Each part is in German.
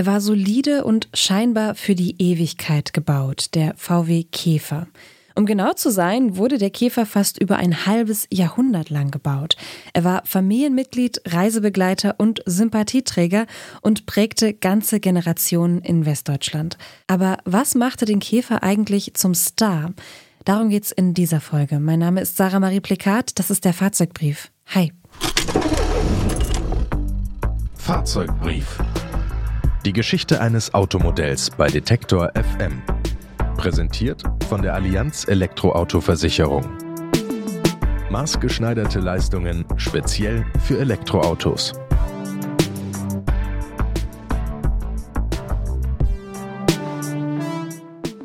Er war solide und scheinbar für die Ewigkeit gebaut, der VW Käfer. Um genau zu sein, wurde der Käfer fast über ein halbes Jahrhundert lang gebaut. Er war Familienmitglied, Reisebegleiter und Sympathieträger und prägte ganze Generationen in Westdeutschland. Aber was machte den Käfer eigentlich zum Star? Darum geht's in dieser Folge. Mein Name ist Sarah Marie Plikat, das ist der Fahrzeugbrief. Hi. Fahrzeugbrief. Die Geschichte eines Automodells bei Detektor FM. Präsentiert von der Allianz Elektroauto-Versicherung. Maßgeschneiderte Leistungen speziell für Elektroautos.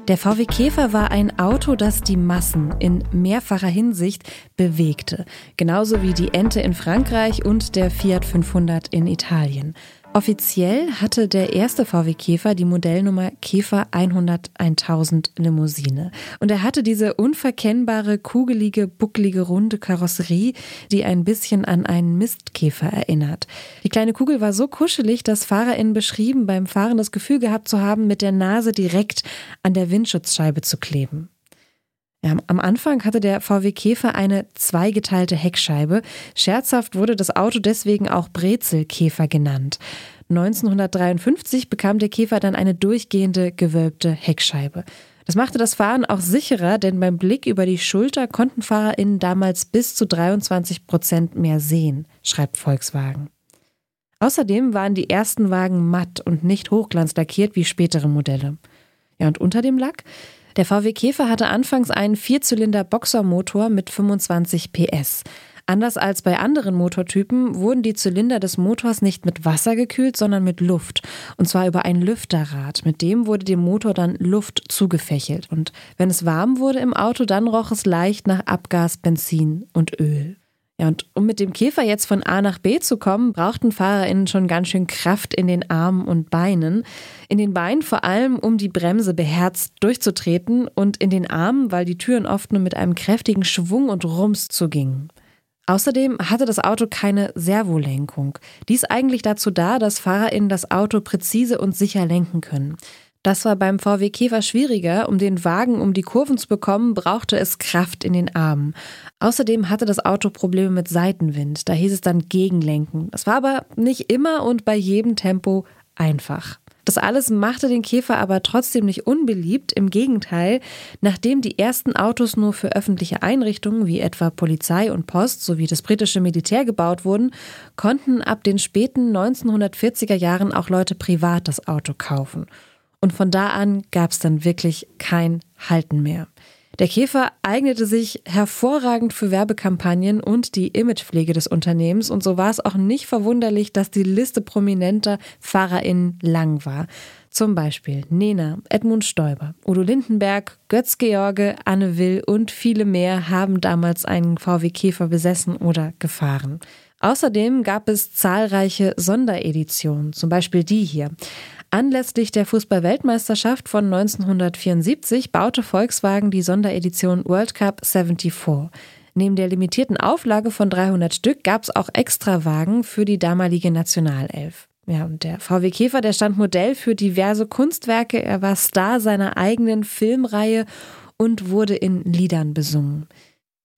Der VW Käfer war ein Auto, das die Massen in mehrfacher Hinsicht bewegte. Genauso wie die Ente in Frankreich und der Fiat 500 in Italien. Offiziell hatte der erste VW Käfer die Modellnummer Käfer 100 1000 Limousine. Und er hatte diese unverkennbare, kugelige, bucklige, runde Karosserie, die ein bisschen an einen Mistkäfer erinnert. Die kleine Kugel war so kuschelig, dass FahrerInnen beschrieben, beim Fahren das Gefühl gehabt zu haben, mit der Nase direkt an der Windschutzscheibe zu kleben. Ja, am Anfang hatte der VW Käfer eine zweigeteilte Heckscheibe. Scherzhaft wurde das Auto deswegen auch Brezelkäfer genannt. 1953 bekam der Käfer dann eine durchgehende gewölbte Heckscheibe. Das machte das Fahren auch sicherer, denn beim Blick über die Schulter konnten FahrerInnen damals bis zu 23 Prozent mehr sehen, schreibt Volkswagen. Außerdem waren die ersten Wagen matt und nicht hochglanzlackiert wie spätere Modelle. Ja, und unter dem Lack der VW Käfer hatte anfangs einen Vierzylinder-Boxermotor mit 25 PS. Anders als bei anderen Motortypen wurden die Zylinder des Motors nicht mit Wasser gekühlt, sondern mit Luft. Und zwar über ein Lüfterrad. Mit dem wurde dem Motor dann Luft zugefächelt. Und wenn es warm wurde im Auto, dann roch es leicht nach Abgas, Benzin und Öl. Ja, und um mit dem Käfer jetzt von A nach B zu kommen, brauchten FahrerInnen schon ganz schön Kraft in den Armen und Beinen. In den Beinen vor allem, um die Bremse beherzt durchzutreten und in den Armen, weil die Türen oft nur mit einem kräftigen Schwung und Rums zugingen. Außerdem hatte das Auto keine Servolenkung. Dies eigentlich dazu da, dass FahrerInnen das Auto präzise und sicher lenken können. Das war beim VW Käfer schwieriger. Um den Wagen um die Kurven zu bekommen, brauchte es Kraft in den Armen. Außerdem hatte das Auto Probleme mit Seitenwind. Da hieß es dann Gegenlenken. Das war aber nicht immer und bei jedem Tempo einfach. Das alles machte den Käfer aber trotzdem nicht unbeliebt. Im Gegenteil, nachdem die ersten Autos nur für öffentliche Einrichtungen wie etwa Polizei und Post sowie das britische Militär gebaut wurden, konnten ab den späten 1940er Jahren auch Leute privat das Auto kaufen. Und von da an gab es dann wirklich kein Halten mehr. Der Käfer eignete sich hervorragend für Werbekampagnen und die Imagepflege des Unternehmens und so war es auch nicht verwunderlich, dass die Liste prominenter FahrerInnen lang war. Zum Beispiel Nena, Edmund Stoiber, Udo Lindenberg, Götz George, Anne Will und viele mehr haben damals einen VW Käfer besessen oder gefahren. Außerdem gab es zahlreiche Sondereditionen, zum Beispiel die hier. Anlässlich der Fußball-Weltmeisterschaft von 1974 baute Volkswagen die Sonderedition World Cup 74. Neben der limitierten Auflage von 300 Stück gab es auch Extrawagen für die damalige Nationalelf. Ja, und der VW Käfer, der stand Modell für diverse Kunstwerke. Er war Star seiner eigenen Filmreihe und wurde in Liedern besungen.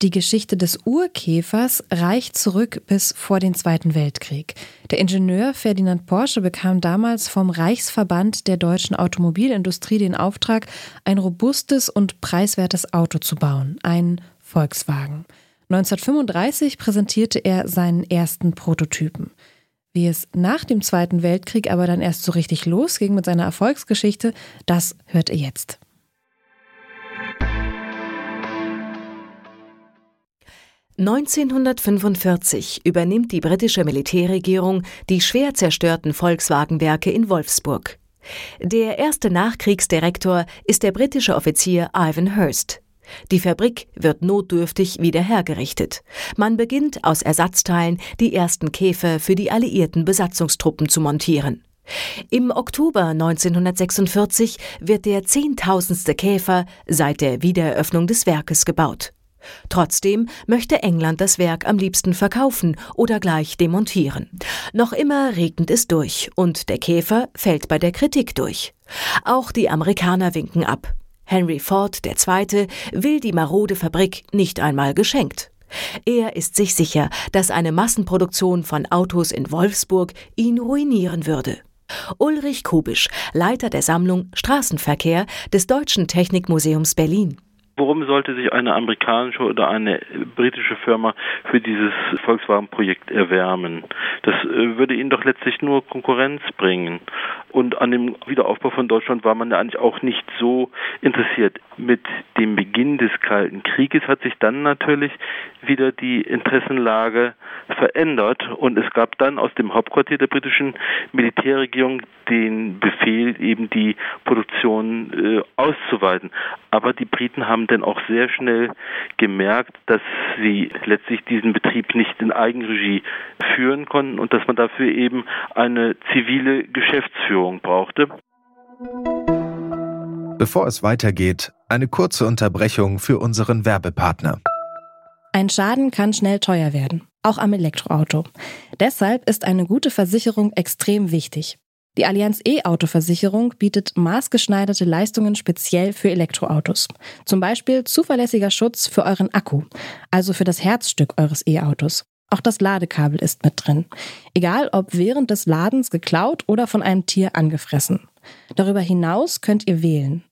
Die Geschichte des Urkäfers reicht zurück bis vor den Zweiten Weltkrieg. Der Ingenieur Ferdinand Porsche bekam damals vom Reichsverband der deutschen Automobilindustrie den Auftrag, ein robustes und preiswertes Auto zu bauen, ein Volkswagen. 1935 präsentierte er seinen ersten Prototypen. Wie es nach dem Zweiten Weltkrieg aber dann erst so richtig losging mit seiner Erfolgsgeschichte, das hört ihr jetzt. 1945 übernimmt die britische Militärregierung die schwer zerstörten Volkswagenwerke in Wolfsburg. Der erste Nachkriegsdirektor ist der britische Offizier Ivan Hurst. Die Fabrik wird notdürftig wieder hergerichtet. Man beginnt aus Ersatzteilen die ersten Käfer für die alliierten Besatzungstruppen zu montieren. Im Oktober 1946 wird der zehntausendste Käfer seit der Wiedereröffnung des Werkes gebaut. Trotzdem möchte England das Werk am liebsten verkaufen oder gleich demontieren. Noch immer regnet es durch und der Käfer fällt bei der Kritik durch. Auch die Amerikaner winken ab. Henry Ford II. will die marode Fabrik nicht einmal geschenkt. Er ist sich sicher, dass eine Massenproduktion von Autos in Wolfsburg ihn ruinieren würde. Ulrich Kubisch, Leiter der Sammlung Straßenverkehr des Deutschen Technikmuseums Berlin. Warum sollte sich eine amerikanische oder eine britische Firma für dieses Volkswagen-Projekt erwärmen? Das äh, würde ihnen doch letztlich nur Konkurrenz bringen. Und an dem Wiederaufbau von Deutschland war man ja eigentlich auch nicht so interessiert. Mit dem Beginn des Kalten Krieges hat sich dann natürlich wieder die Interessenlage verändert und es gab dann aus dem Hauptquartier der britischen Militärregierung den Befehl, eben die Produktion äh, auszuweiten. Aber die Briten haben dann auch sehr schnell gemerkt, dass sie letztlich diesen Betrieb nicht in Eigenregie führen konnten und dass man dafür eben eine zivile Geschäftsführung brauchte. Bevor es weitergeht, eine kurze Unterbrechung für unseren Werbepartner. Ein Schaden kann schnell teuer werden, auch am Elektroauto. Deshalb ist eine gute Versicherung extrem wichtig. Die Allianz E-Auto-Versicherung bietet maßgeschneiderte Leistungen speziell für Elektroautos. Zum Beispiel zuverlässiger Schutz für euren Akku, also für das Herzstück eures E-Autos. Auch das Ladekabel ist mit drin. Egal ob während des Ladens geklaut oder von einem Tier angefressen. Darüber hinaus könnt ihr wählen.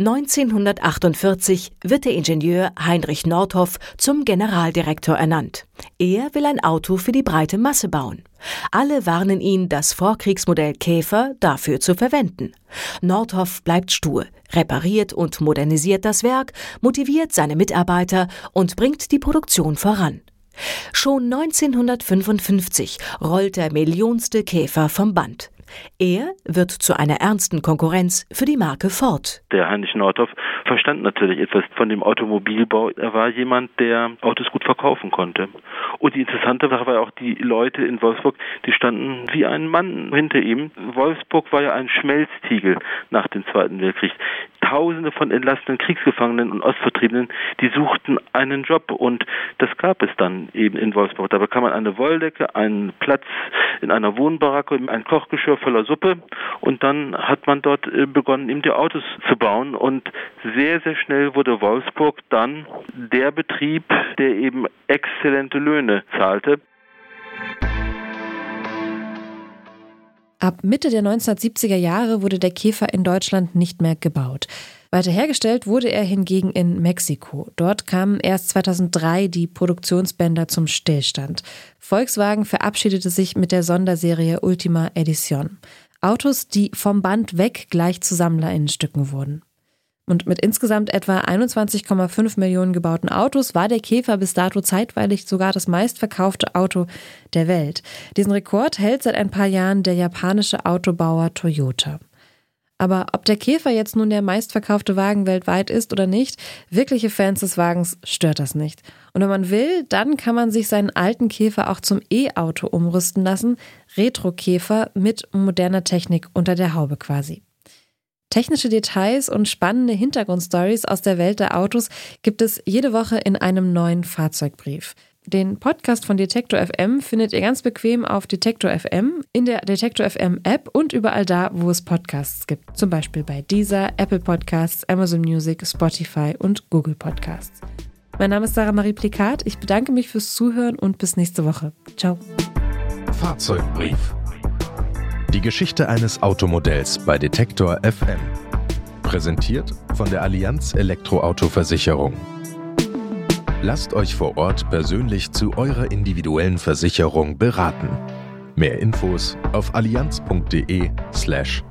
1948 wird der Ingenieur Heinrich Nordhoff zum Generaldirektor ernannt. Er will ein Auto für die breite Masse bauen. Alle warnen ihn, das Vorkriegsmodell Käfer dafür zu verwenden. Nordhoff bleibt stur, repariert und modernisiert das Werk, motiviert seine Mitarbeiter und bringt die Produktion voran. Schon 1955 rollt der millionste Käfer vom Band. Er wird zu einer ernsten Konkurrenz für die Marke Ford. Der Heinrich Nordhoff verstand natürlich etwas von dem Automobilbau. Er war jemand, der Autos gut verkaufen konnte. Und die interessante Sache war auch, die Leute in Wolfsburg, die standen wie ein Mann hinter ihm. Wolfsburg war ja ein Schmelztiegel nach dem Zweiten Weltkrieg. Tausende von entlassenen Kriegsgefangenen und Ostvertriebenen, die suchten einen Job und das gab es dann eben in Wolfsburg. Da bekam man eine Wolldecke, einen Platz in einer Wohnbaracke, ein Kochgeschirr voller Suppe und dann hat man dort äh, begonnen, eben die Autos zu bauen und sehr, sehr schnell wurde Wolfsburg dann der Betrieb, der eben exzellente Löhne zahlte. Ab Mitte der 1970er Jahre wurde der Käfer in Deutschland nicht mehr gebaut. Weiter hergestellt wurde er hingegen in Mexiko. Dort kamen erst 2003 die Produktionsbänder zum Stillstand. Volkswagen verabschiedete sich mit der Sonderserie Ultima Edition. Autos, die vom Band weg gleich zu Sammlerinnenstücken wurden. Und mit insgesamt etwa 21,5 Millionen gebauten Autos war der Käfer bis dato zeitweilig sogar das meistverkaufte Auto der Welt. Diesen Rekord hält seit ein paar Jahren der japanische Autobauer Toyota. Aber ob der Käfer jetzt nun der meistverkaufte Wagen weltweit ist oder nicht, wirkliche Fans des Wagens stört das nicht. Und wenn man will, dann kann man sich seinen alten Käfer auch zum E-Auto umrüsten lassen. Retro-Käfer mit moderner Technik unter der Haube quasi. Technische Details und spannende Hintergrundstories aus der Welt der Autos gibt es jede Woche in einem neuen Fahrzeugbrief. Den Podcast von Detektor FM findet ihr ganz bequem auf Detektor FM, in der Detektor FM App und überall da, wo es Podcasts gibt. Zum Beispiel bei Deezer, Apple Podcasts, Amazon Music, Spotify und Google Podcasts. Mein Name ist Sarah Marie Plikat. Ich bedanke mich fürs Zuhören und bis nächste Woche. Ciao. Fahrzeugbrief. Die Geschichte eines Automodells bei Detektor FM. Präsentiert von der Allianz Elektroauto-Versicherung. Lasst euch vor Ort persönlich zu eurer individuellen Versicherung beraten. Mehr Infos auf allianz.de/elektro. slash